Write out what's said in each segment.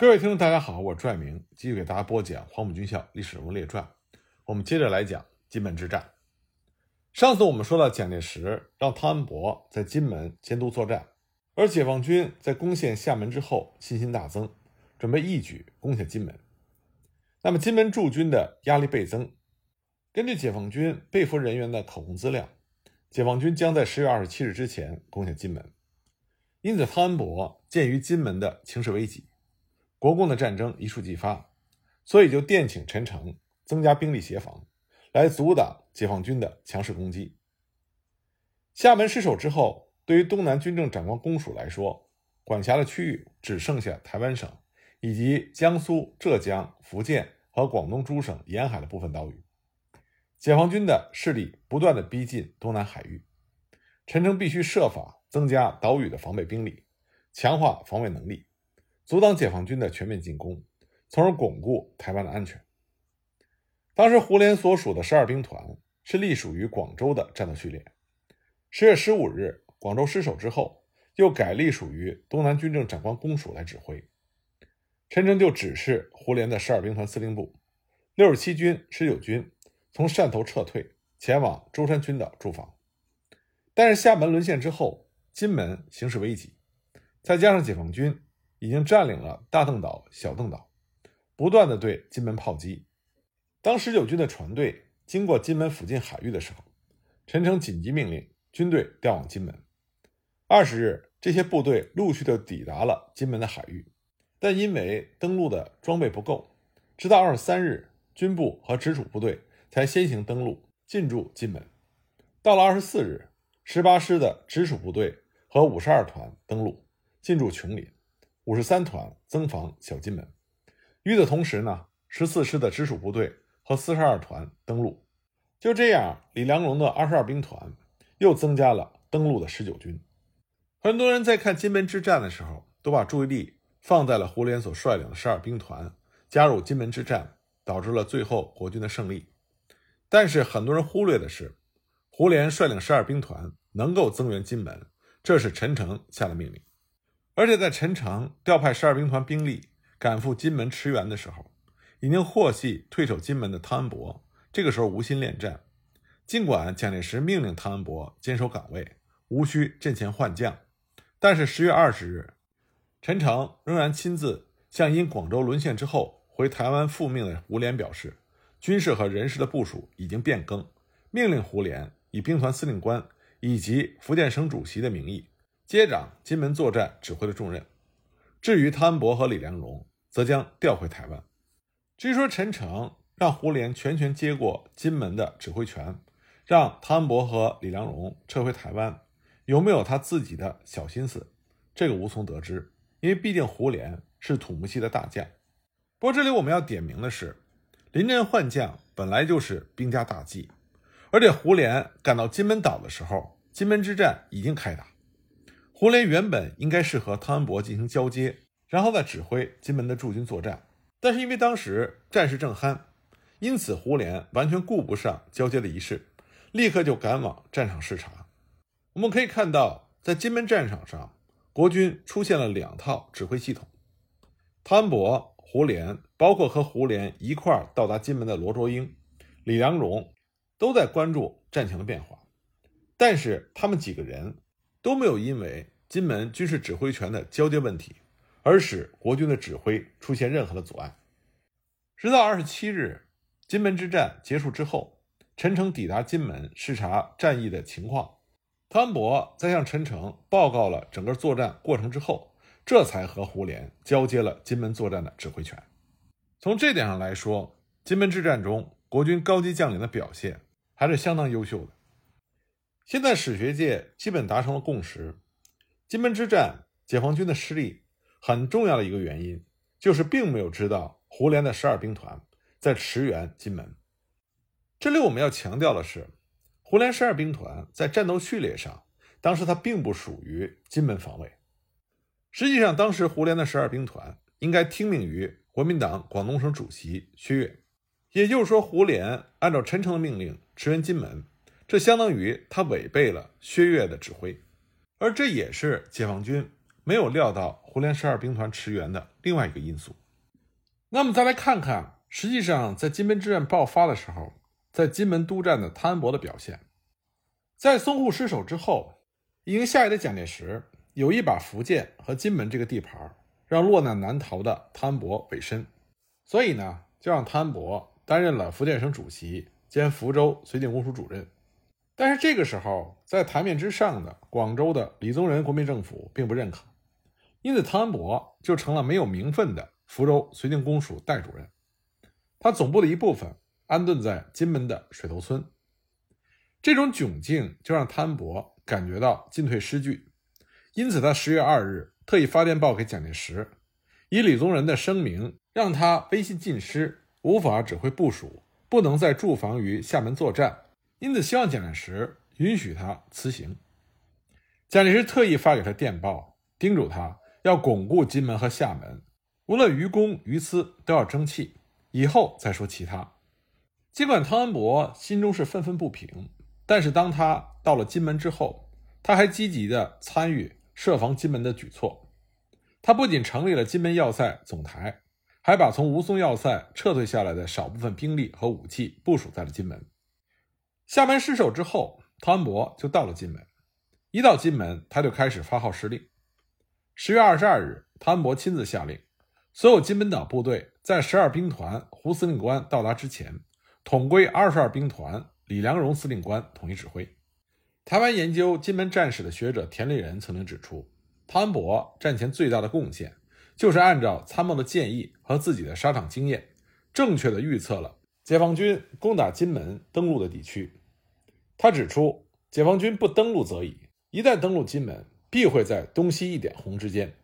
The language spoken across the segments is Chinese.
各位听众，大家好，我是朱爱明，继续给大家播讲《黄埔军校历史人物列传》。我们接着来讲金门之战。上次我们说到，蒋介石让汤恩伯在金门监督作战，而解放军在攻陷厦门之后信心大增，准备一举攻下金门。那么，金门驻军的压力倍增。根据解放军被俘人员的口供资料，解放军将在十月二十七日之前攻下金门。因此，汤恩伯鉴于金门的情势危急。国共的战争一触即发，所以就电请陈诚增加兵力协防，来阻挡解放军的强势攻击。厦门失守之后，对于东南军政长官公署来说，管辖的区域只剩下台湾省以及江苏、浙江、福建和广东诸省沿海的部分岛屿。解放军的势力不断的逼近东南海域，陈诚必须设法增加岛屿的防备兵力，强化防卫能力。阻挡解放军的全面进攻，从而巩固台湾的安全。当时胡琏所属的十二兵团是隶属于广州的战斗序列。十月十五日，广州失守之后，又改隶属于东南军政长官公署来指挥。陈诚就指示胡琏的十二兵团司令部，六十七军、十九军从汕头撤退，前往舟山群岛驻防。但是厦门沦陷之后，金门形势危急，再加上解放军。已经占领了大邓岛、小邓岛，不断的对金门炮击。当十九军的船队经过金门附近海域的时候，陈诚紧急命令军队调往金门。二十日，这些部队陆续的抵达了金门的海域，但因为登陆的装备不够，直到二十三日，军部和直属部队才先行登陆进驻金门。到了二十四日，十八师的直属部队和五十二团登陆进驻琼林。五十三团增防小金门，与此同时呢，十四师的直属部队和四十二团登陆。就这样，李良荣的二十二兵团又增加了登陆的十九军。很多人在看金门之战的时候，都把注意力放在了胡琏所率领的十二兵团加入金门之战，导致了最后国军的胜利。但是很多人忽略的是，胡琏率领十二兵团能够增援金门，这是陈诚下的命令。而且在陈诚调派十二兵团兵力赶赴金门驰援的时候，已经获悉退守金门的汤恩伯，这个时候无心恋战。尽管蒋介石命令汤恩伯坚守岗位，无需阵前换将，但是十月二十日，陈诚仍然亲自向因广州沦陷之后回台湾复命的胡琏表示，军事和人事的部署已经变更，命令胡琏以兵团司令官以及福建省主席的名义。接掌金门作战指挥的重任，至于汤恩伯和李良荣，则将调回台湾。至于说陈诚让胡琏全权接过金门的指挥权，让汤恩伯和李良荣撤回台湾，有没有他自己的小心思？这个无从得知，因为毕竟胡琏是土木系的大将。不过这里我们要点名的是，临阵换将本来就是兵家大忌，而且胡琏赶到金门岛的时候，金门之战已经开打。胡琏原本应该是和汤恩伯进行交接，然后再指挥金门的驻军作战，但是因为当时战事正酣，因此胡琏完全顾不上交接的仪式，立刻就赶往战场视察。我们可以看到，在金门战场上，国军出现了两套指挥系统。汤恩伯、胡琏，包括和胡琏一块儿到达金门的罗卓英、李良荣，都在关注战情的变化，但是他们几个人。都没有因为金门军事指挥权的交接问题而使国军的指挥出现任何的阻碍。直到二十七日，金门之战结束之后，陈诚抵达金门视察战役的情况，汤恩伯在向陈诚报告了整个作战过程之后，这才和胡琏交接了金门作战的指挥权。从这点上来说，金门之战中国军高级将领的表现还是相当优秀的。现在史学界基本达成了共识：金门之战，解放军的失利很重要的一个原因，就是并没有知道胡琏的十二兵团在驰援金门。这里我们要强调的是，胡琏十二兵团在战斗序列上，当时它并不属于金门防卫。实际上，当时胡琏的十二兵团应该听命于国民党广东省主席薛岳，也就是说，胡琏按照陈诚的命令驰援金门。这相当于他违背了薛岳的指挥，而这也是解放军没有料到胡琏十二兵团驰援的另外一个因素。那么再来看看，实际上在金门之战爆发的时候，在金门督战的汤恩伯的表现。在淞沪失守之后，已经下野的蒋介石有意把福建和金门这个地盘让落难难逃的汤恩伯委身，所以呢，就让汤恩伯担任了福建省主席兼福州绥靖公署主任。但是这个时候，在台面之上的广州的李宗仁国民政府并不认可，因此汤恩伯就成了没有名分的。福州绥靖公署代主任，他总部的一部分安顿在金门的水头村。这种窘境就让汤恩伯感觉到进退失据，因此他十月二日特意发电报给蒋介石，以李宗仁的声明让他威信尽失，无法指挥部署，不能再驻防于厦门作战，因此希望蒋介石允许他辞行。蒋介石特意发给他电报，叮嘱他要巩固金门和厦门。无论于公于私，都要争气，以后再说其他。尽管汤恩伯心中是愤愤不平，但是当他到了金门之后，他还积极的参与设防金门的举措。他不仅成立了金门要塞总台，还把从吴淞要塞撤退下来的少部分兵力和武器部署在了金门。厦门失守之后，汤恩伯就到了金门。一到金门，他就开始发号施令。十月二十二日，汤恩伯亲自下令。所有金门岛部队在十二兵团胡司令官到达之前，统归二十二兵团李良荣司令官统一指挥。台湾研究金门战史的学者田立仁曾经指出，汤恩伯战前最大的贡献，就是按照参谋的建议和自己的沙场经验，正确的预测了解放军攻打金门登陆的地区。他指出，解放军不登陆则已，一旦登陆金门，必会在东西一点红之间。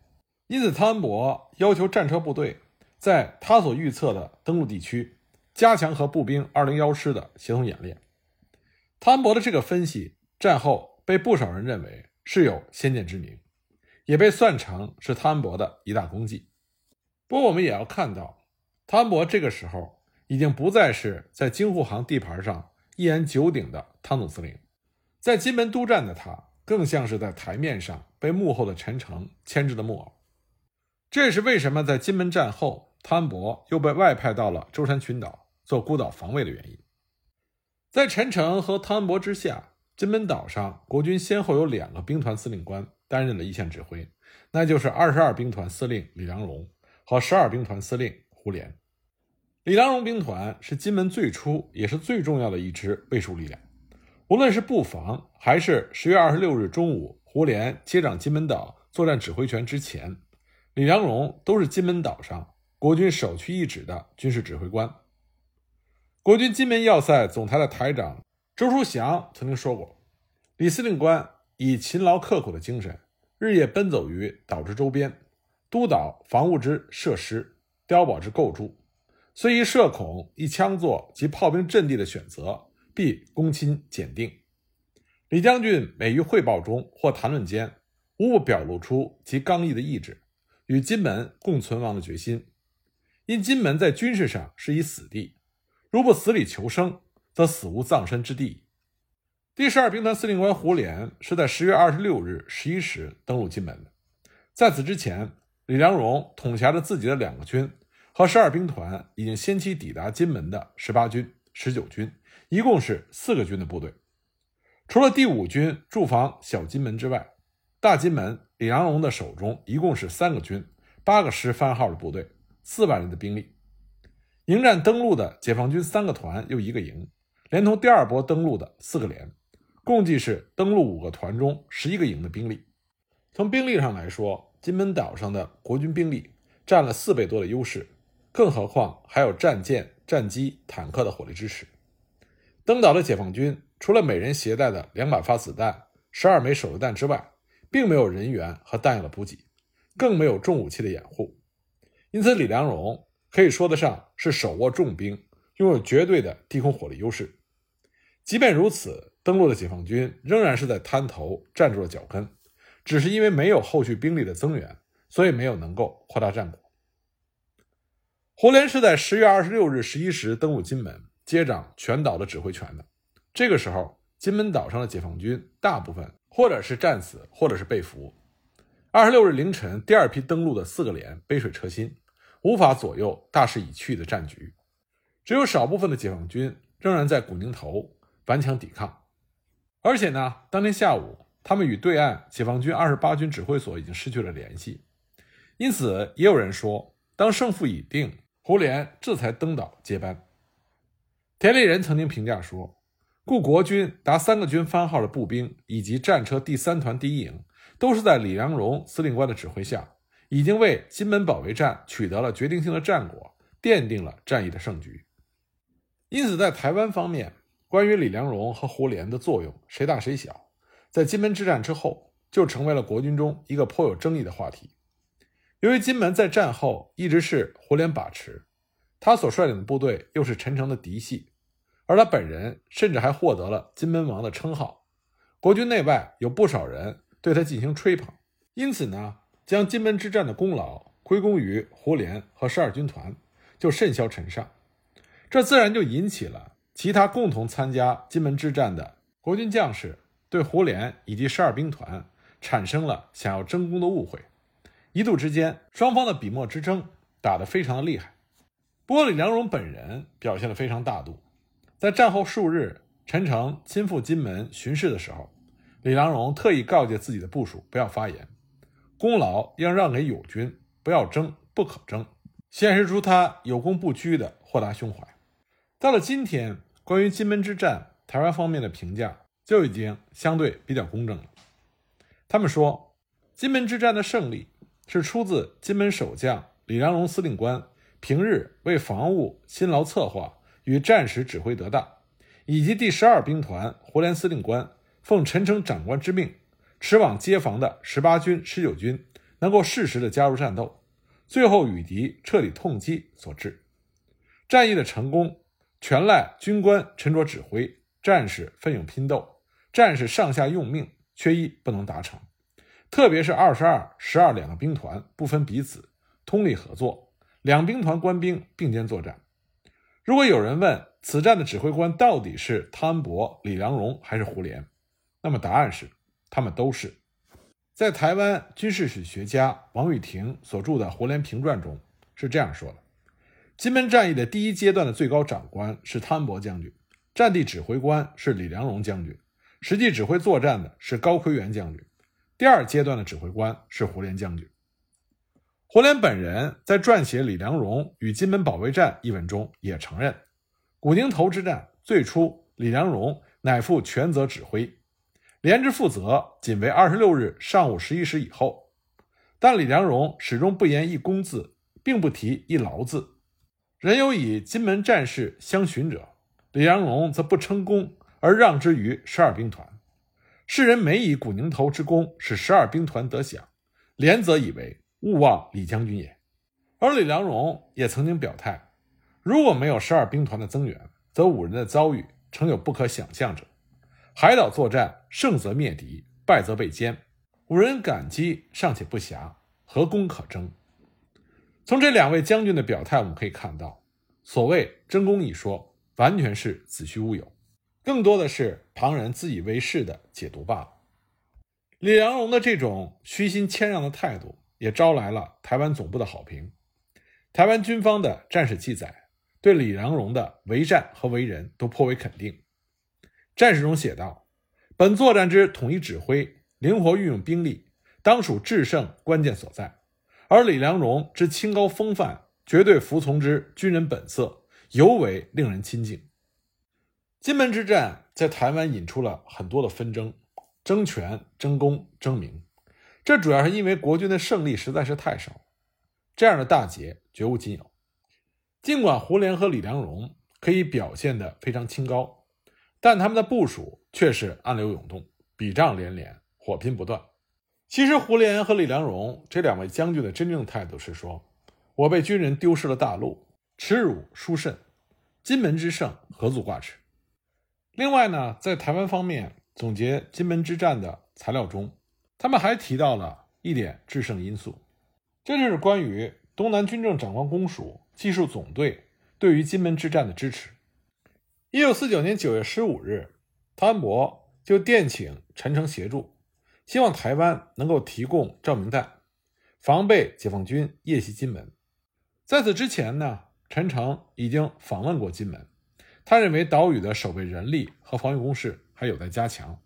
因此，汤恩伯要求战车部队在他所预测的登陆地区加强和步兵二零幺师的协同演练。汤恩伯的这个分析，战后被不少人认为是有先见之明，也被算成是汤恩伯的一大功绩。不过，我们也要看到，汤恩伯这个时候已经不再是在京沪杭地盘上一言九鼎的汤总司令，在金门督战的他，更像是在台面上被幕后的陈诚牵制的木偶。这也是为什么在金门战后，汤恩伯又被外派到了舟山群岛做孤岛防卫的原因。在陈诚和汤恩伯之下，金门岛上国军先后有两个兵团司令官担任了一线指挥，那就是二十二兵团司令李良荣和十二兵团司令胡琏。李良荣兵团是金门最初也是最重要的一支卫戍力量，无论是布防还是十月二十六日中午胡琏接掌金门岛作战指挥权之前。李良荣都是金门岛上国军首屈一指的军事指挥官。国军金门要塞总台的台长周书祥曾经说过：“李司令官以勤劳刻苦的精神，日夜奔走于岛之周边，督导防务之设施、碉堡之构筑，虽以射孔、一枪座及炮兵阵地的选择，必躬亲检定。李将军每于汇报中或谈论间，无不表露出其刚毅的意志。”与金门共存亡的决心，因金门在军事上是一死地，如不死里求生，则死无葬身之地。第十二兵团司令官胡琏是在十月二十六日十一时登陆金门的。在此之前，李良荣统辖着自己的两个军和十二兵团已经先期抵达金门的十八军、十九军，一共是四个军的部队。除了第五军驻防小金门之外，大金门。李良荣的手中一共是三个军、八个师番号的部队，四万人的兵力。迎战登陆的解放军三个团又一个营，连同第二波登陆的四个连，共计是登陆五个团中十一个营的兵力。从兵力上来说，金门岛上的国军兵力占了四倍多的优势，更何况还有战舰、战机、坦克的火力支持。登岛的解放军除了每人携带的两百发子弹、十二枚手榴弹之外，并没有人员和弹药的补给，更没有重武器的掩护，因此李良荣可以说得上是手握重兵，拥有绝对的地空火力优势。即便如此，登陆的解放军仍然是在滩头站住了脚跟，只是因为没有后续兵力的增援，所以没有能够扩大战果。胡琏是在十月二十六日十一时登陆金门，接掌全岛的指挥权的。这个时候，金门岛上的解放军大部分。或者是战死，或者是被俘，二十六日凌晨，第二批登陆的四个连杯水车薪，无法左右大势已去的战局。只有少部分的解放军仍然在古宁头顽强抵抗。而且呢，当天下午，他们与对岸解放军二十八军指挥所已经失去了联系。因此，也有人说，当胜负已定，胡琏这才登岛接班。田立人曾经评价说：“故国军达三个军番号的步兵以及战车第三团第一营。”都是在李良荣司令官的指挥下，已经为金门保卫战取得了决定性的战果，奠定了战役的胜局。因此，在台湾方面，关于李良荣和胡琏的作用谁大谁小，在金门之战之后，就成为了国军中一个颇有争议的话题。由于金门在战后一直是胡琏把持，他所率领的部队又是陈诚的嫡系，而他本人甚至还获得了“金门王”的称号，国军内外有不少人。对他进行吹捧，因此呢，将金门之战的功劳归功于胡琏和十二军团，就甚嚣尘上。这自然就引起了其他共同参加金门之战的国军将士对胡琏以及十二兵团产生了想要争功的误会。一度之间，双方的笔墨之争打得非常的厉害。不过李良荣本人表现得非常大度，在战后数日，陈诚亲赴金门巡视的时候。李良荣特意告诫自己的部属不要发言，功劳应让给友军，不要争，不可争，显示出他有功不居的豁达胸怀。到了今天，关于金门之战，台湾方面的评价就已经相对比较公正了。他们说，金门之战的胜利是出自金门守将李良龙司令官平日为防务辛劳策划与战时指挥得当，以及第十二兵团胡琏司令官。奉陈诚长官之命，驰往接防的十八军、十九军能够适时的加入战斗，最后与敌彻底痛击所致。战役的成功全赖军官沉着指挥，战士奋勇拼斗，战士上下用命，缺一不能达成。特别是二十二、十二两个兵团不分彼此，通力合作，两兵团官兵并肩作战。如果有人问此战的指挥官到底是汤恩伯、李良荣还是胡琏？那么答案是，他们都是。在台湾军事史学家王玉婷所著的《胡琏评传》中是这样说的：金门战役的第一阶段的最高长官是汤恩伯将军，战地指挥官是李良荣将军，实际指挥作战的是高奎元将军。第二阶段的指挥官是胡琏将军。胡琏本人在撰写《李良荣与金门保卫战》一文中也承认，古宁头之战最初李良荣乃负全责指挥。连之负责仅为二十六日上午十一时以后，但李良荣始终不言一公字，并不提一劳字。人有以金门战事相寻者，李良荣则不称功而让之于十二兵团。世人每以古宁头之功使十二兵团得享，连则以为勿忘李将军也。而李良荣也曾经表态，如果没有十二兵团的增援，则五人的遭遇诚有不可想象者。海岛作战，胜则灭敌，败则被歼。五人感激尚且不暇，何功可争？从这两位将军的表态，我们可以看到，所谓争功一说，完全是子虚乌有，更多的是旁人自以为是的解读罢了。李良荣的这种虚心谦让的态度，也招来了台湾总部的好评。台湾军方的战史记载，对李良荣的为战和为人都颇为肯定。战士中写道：“本作战之统一指挥、灵活运用兵力，当属制胜关键所在。而李良荣之清高风范、绝对服从之军人本色，尤为令人亲近。”金门之战在台湾引出了很多的纷争，争权、争功、争名。这主要是因为国军的胜利实在是太少，这样的大捷绝无仅有。尽管胡琏和李良荣可以表现得非常清高。但他们的部署却是暗流涌动，笔仗连连，火拼不断。其实胡琏和李良荣这两位将军的真正态度是说：“我被军人丢失了大陆，耻辱殊甚，金门之胜何足挂齿。”另外呢，在台湾方面总结金门之战的材料中，他们还提到了一点制胜因素，这就是关于东南军政长官公署技术总队对于金门之战的支持。一九四九年九月十五日，汤恩伯就电请陈诚协助，希望台湾能够提供照明弹，防备解放军夜袭金门。在此之前呢，陈诚已经访问过金门，他认为岛屿的守备人力和防御工事还有待加强，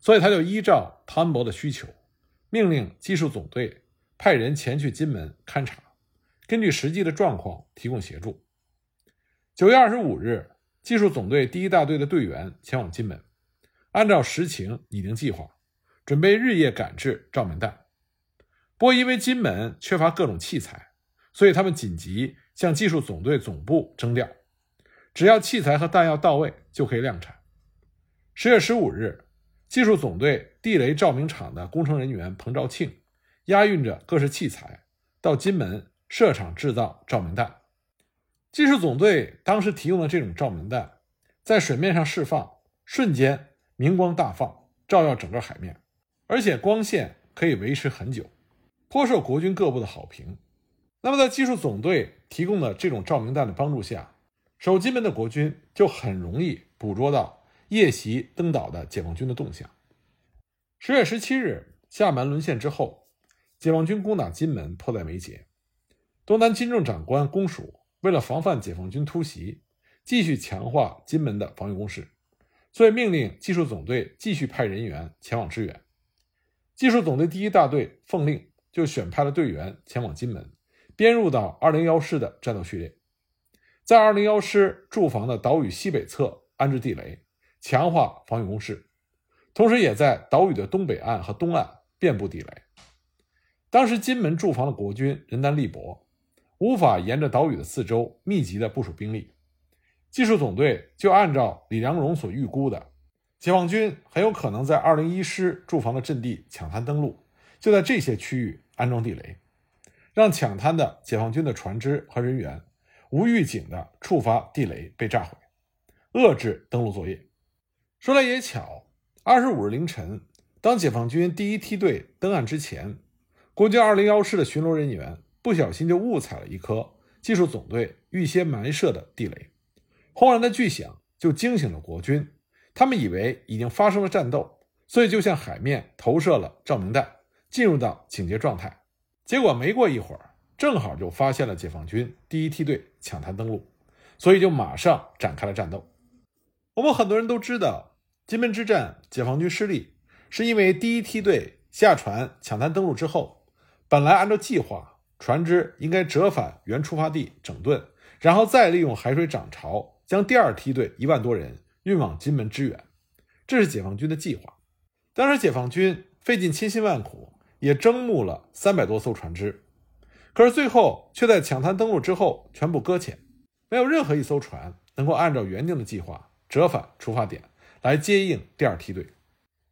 所以他就依照汤恩伯的需求，命令技术总队派人前去金门勘察，根据实际的状况提供协助。九月二十五日，技术总队第一大队的队员前往金门，按照实情拟定计划，准备日夜赶制照明弹。不过因为金门缺乏各种器材。所以他们紧急向技术总队总部征调，只要器材和弹药到位就可以量产。十月十五日，技术总队地雷照明厂的工程人员彭兆庆押运着各式器材到金门设厂制造照明弹。技术总队当时提供的这种照明弹，在水面上释放，瞬间明光大放，照耀整个海面，而且光线可以维持很久，颇受国军各部的好评。那么，在技术总队提供的这种照明弹的帮助下，守金门的国军就很容易捕捉到夜袭登岛的解放军的动向。十月十七日，厦门沦陷之后，解放军攻打金门迫在眉睫。东南军政长官公署为了防范解放军突袭，继续强化金门的防御工事，所以命令技术总队继续派人员前往支援。技术总队第一大队奉令，就选派了队员前往金门。编入到二零幺师的战斗序列，在二零幺师驻防的岛屿西北侧安置地雷，强化防御工事，同时也在岛屿的东北岸和东岸遍布地雷。当时金门驻防的国军人单力薄，无法沿着岛屿的四周密集的部署兵力，技术总队就按照李良荣所预估的，解放军很有可能在二零一师驻防的阵地抢滩登陆，就在这些区域安装地雷。让抢滩的解放军的船只和人员无预警的触发地雷被炸毁，遏制登陆作业。说来也巧，二十五日凌晨，当解放军第一梯队登岸之前，国军二零幺师的巡逻人员不小心就误踩了一颗技术总队预先埋设的地雷，轰然的巨响就惊醒了国军，他们以为已经发生了战斗，所以就向海面投射了照明弹，进入到警戒状态。结果没过一会儿，正好就发现了解放军第一梯队抢滩登陆，所以就马上展开了战斗。我们很多人都知道，金门之战解放军失利，是因为第一梯队下船抢滩登陆之后，本来按照计划，船只应该折返原出发地整顿，然后再利用海水涨潮将第二梯队一万多人运往金门支援，这是解放军的计划。当时解放军费尽千辛万苦。也征募了三百多艘船只，可是最后却在抢滩登陆之后全部搁浅，没有任何一艘船能够按照原定的计划折返出发点来接应第二梯队。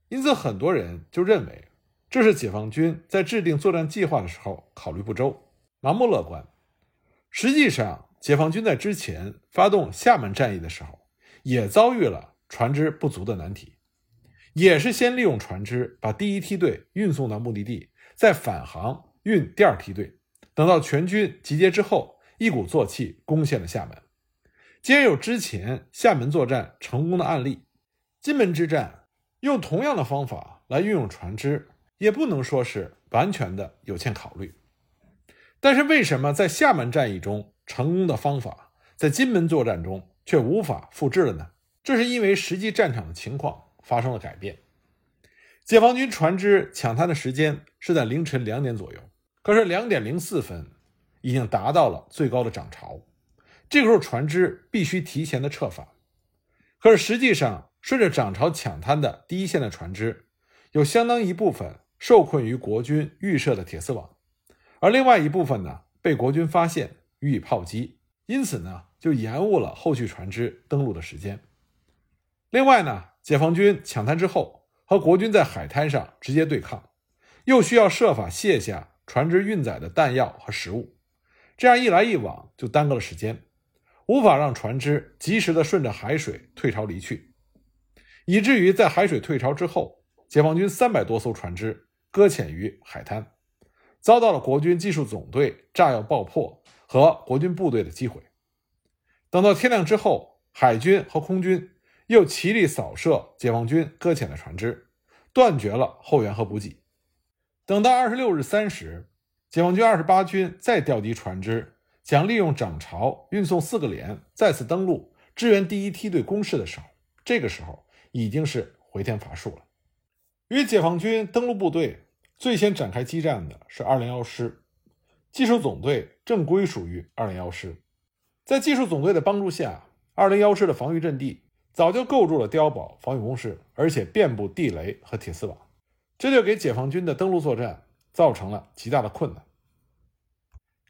因此，很多人就认为这是解放军在制定作战计划的时候考虑不周、盲目乐观。实际上，解放军在之前发动厦门战役的时候，也遭遇了船只不足的难题。也是先利用船只把第一梯队运送到目的地，再返航运第二梯队。等到全军集结之后，一鼓作气攻陷了厦门。既然有之前厦门作战成功的案例，金门之战用同样的方法来运用船只，也不能说是完全的有欠考虑。但是为什么在厦门战役中成功的方法，在金门作战中却无法复制了呢？这是因为实际战场的情况。发生了改变，解放军船只抢滩的时间是在凌晨两点左右，可是两点零四分已经达到了最高的涨潮，这个时候船只必须提前的撤返。可是实际上，顺着涨潮抢滩的第一线的船只，有相当一部分受困于国军预设的铁丝网，而另外一部分呢被国军发现予以炮击，因此呢就延误了后续船只登陆的时间。另外呢。解放军抢滩之后，和国军在海滩上直接对抗，又需要设法卸下船只运载的弹药和食物，这样一来一往就耽搁了时间，无法让船只及时的顺着海水退潮离去，以至于在海水退潮之后，解放军三百多艘船只搁浅于海滩，遭到了国军技术总队炸药爆破和国军部队的击毁。等到天亮之后，海军和空军。又齐力扫射解放军搁浅的船只，断绝了后援和补给。等到二十六日三时，解放军二十八军再调集船只，想利用涨潮运送四个连再次登陆支援第一梯队攻势的时候，这个时候已经是回天乏术了。与解放军登陆部队最先展开激战的是二零幺师，技术总队正归属于二零幺师。在技术总队的帮助下，二零幺师的防御阵地早就构筑了碉堡防御工事，而且遍布地雷和铁丝网，这就给解放军的登陆作战造成了极大的困难。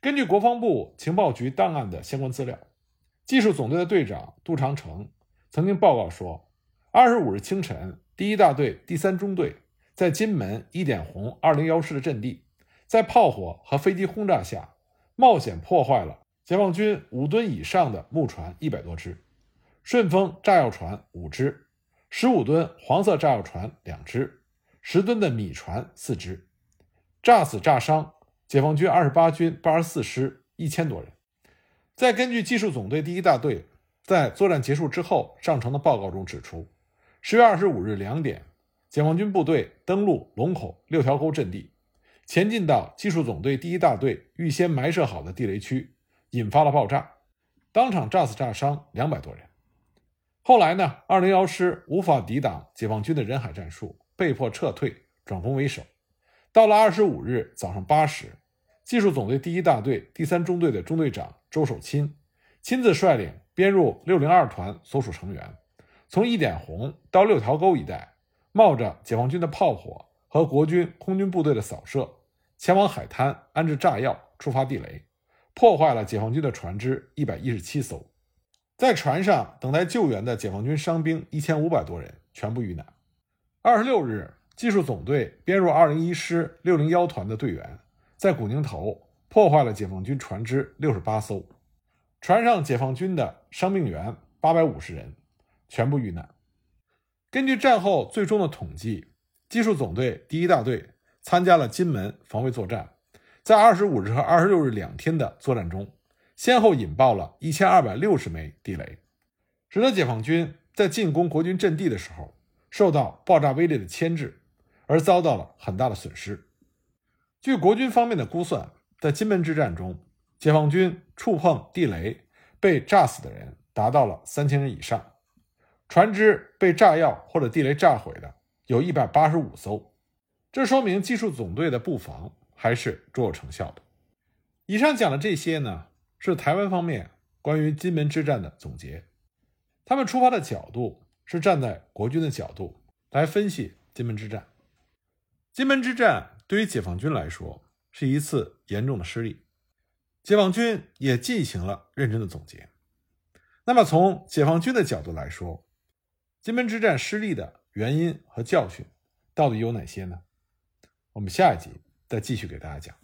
根据国防部情报局档案的相关资料，技术总队的队长杜长城曾经报告说，二十五日清晨，第一大队第三中队在金门一点红二零幺师的阵地，在炮火和飞机轰炸下，冒险破坏了。解放军五吨以上的木船一百多只，顺丰炸药船五只，十五吨黄色炸药船两只，十吨的米船四只，炸死炸伤解放军二十八军八十四师一千多人。再根据技术总队第一大队在作战结束之后上呈的报告中指出，十月二十五日两点，解放军部队登陆龙口六条沟阵地，前进到技术总队第一大队预先埋设好的地雷区。引发了爆炸，当场炸死炸伤两百多人。后来呢，二零幺师无法抵挡解放军的人海战术，被迫撤退，转攻为守。到了二十五日早上八时，技术总队第一大队第三中队的中队长周守钦亲自率领编入六零二团所属成员，从一点红到六条沟一带，冒着解放军的炮火和国军空军部队的扫射，前往海滩安置炸药，触发地雷。破坏了解放军的船只一百一十七艘，在船上等待救援的解放军伤兵一千五百多人全部遇难。二十六日，技术总队编入二零一师六零幺团的队员，在古宁头破坏了解放军船只六十八艘，船上解放军的伤病员八百五十人全部遇难。根据战后最终的统计，技术总队第一大队参加了金门防卫作战。在二十五日和二十六日两天的作战中，先后引爆了一千二百六十枚地雷，使得解放军在进攻国军阵地的时候受到爆炸威力的牵制，而遭到了很大的损失。据国军方面的估算，在金门之战中，解放军触碰地雷被炸死的人达到了三千人以上，船只被炸药或者地雷炸毁的有一百八十五艘，这说明技术总队的布防。还是卓有成效的。以上讲的这些呢，是台湾方面关于金门之战的总结。他们出发的角度是站在国军的角度来分析金门之战。金门之战对于解放军来说是一次严重的失利，解放军也进行了认真的总结。那么从解放军的角度来说，金门之战失利的原因和教训到底有哪些呢？我们下一集。再继续给大家讲。